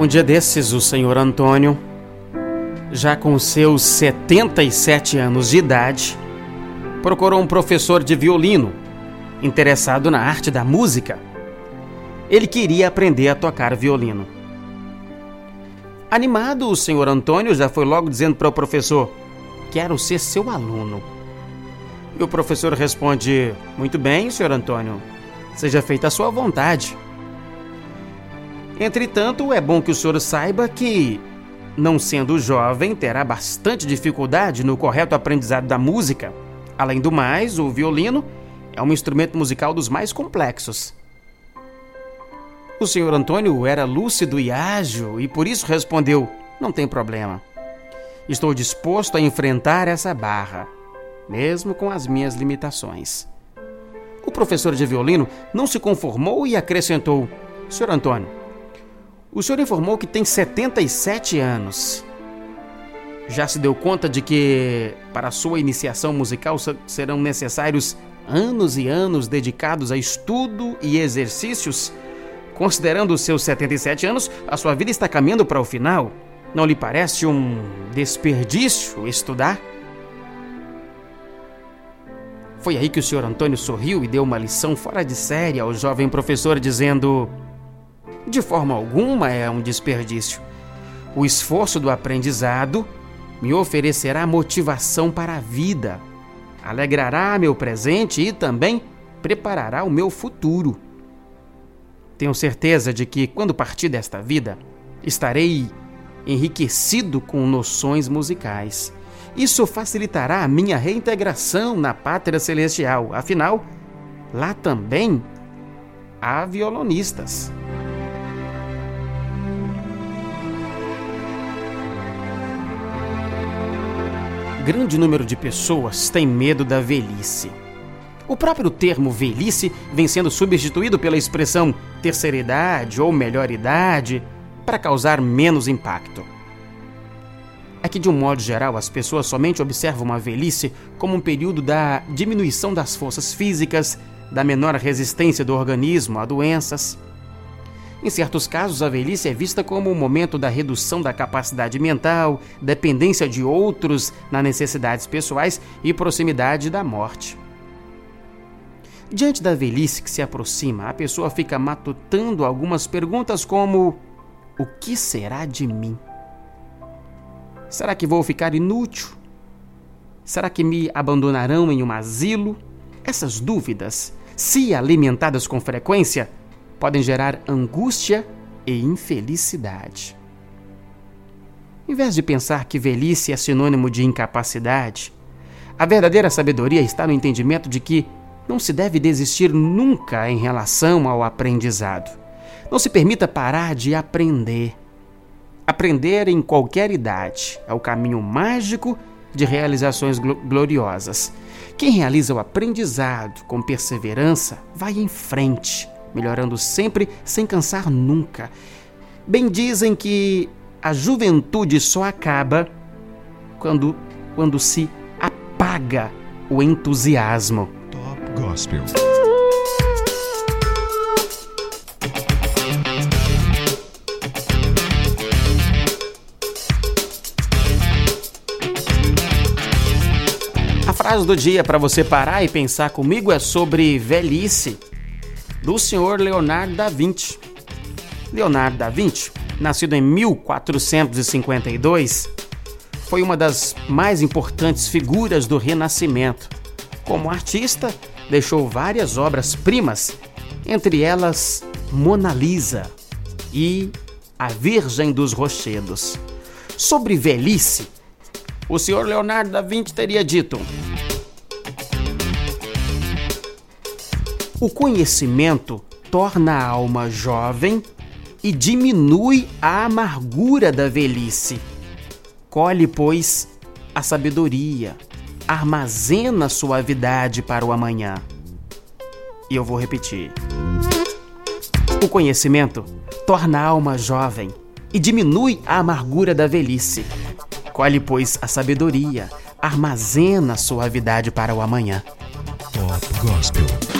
Um dia desses, o senhor Antônio, já com seus 77 anos de idade, procurou um professor de violino interessado na arte da música. Ele queria aprender a tocar violino. Animado, o senhor Antônio já foi logo dizendo para o professor: Quero ser seu aluno. E o professor responde: Muito bem, senhor Antônio, seja feita a sua vontade. Entretanto, é bom que o senhor saiba que, não sendo jovem, terá bastante dificuldade no correto aprendizado da música. Além do mais, o violino é um instrumento musical dos mais complexos. O senhor Antônio era lúcido e ágil e por isso respondeu: Não tem problema. Estou disposto a enfrentar essa barra, mesmo com as minhas limitações. O professor de violino não se conformou e acrescentou: Senhor Antônio, o senhor informou que tem 77 anos. Já se deu conta de que, para sua iniciação musical, serão necessários anos e anos dedicados a estudo e exercícios? Considerando os seus 77 anos, a sua vida está caminhando para o final. Não lhe parece um desperdício estudar? Foi aí que o senhor Antônio sorriu e deu uma lição fora de série ao jovem professor, dizendo: de forma alguma é um desperdício. O esforço do aprendizado me oferecerá motivação para a vida, alegrará meu presente e também preparará o meu futuro. Tenho certeza de que, quando partir desta vida, estarei enriquecido com noções musicais. Isso facilitará a minha reintegração na pátria celestial. Afinal, lá também há violonistas. Grande número de pessoas tem medo da velhice. O próprio termo velhice vem sendo substituído pela expressão terceira idade ou melhor idade para causar menos impacto. É que, de um modo geral, as pessoas somente observam a velhice como um período da diminuição das forças físicas, da menor resistência do organismo a doenças. Em certos casos, a velhice é vista como um momento da redução da capacidade mental, dependência de outros nas necessidades pessoais e proximidade da morte. Diante da velhice que se aproxima, a pessoa fica matutando algumas perguntas como: O que será de mim? Será que vou ficar inútil? Será que me abandonarão em um asilo? Essas dúvidas, se alimentadas com frequência, podem gerar angústia e infelicidade. Em vez de pensar que velhice é sinônimo de incapacidade, a verdadeira sabedoria está no entendimento de que não se deve desistir nunca em relação ao aprendizado. Não se permita parar de aprender. Aprender em qualquer idade é o caminho mágico de realizações gloriosas. Quem realiza o aprendizado com perseverança vai em frente melhorando sempre sem cansar nunca. Bem dizem que a juventude só acaba quando, quando se apaga o entusiasmo. Top Gospel. A frase do dia para você parar e pensar comigo é sobre velhice do senhor Leonardo da Vinci. Leonardo da Vinci, nascido em 1452, foi uma das mais importantes figuras do Renascimento. Como artista, deixou várias obras-primas, entre elas Mona Lisa e A Virgem dos Rochedos. Sobre velhice, o senhor Leonardo da Vinci teria dito: O conhecimento torna a alma jovem e diminui a amargura da velhice. Colhe, pois, a sabedoria, armazena suavidade para o amanhã. E eu vou repetir. O conhecimento torna a alma jovem e diminui a amargura da velhice. Colhe, pois, a sabedoria, armazena suavidade para o amanhã. Pop Gospel.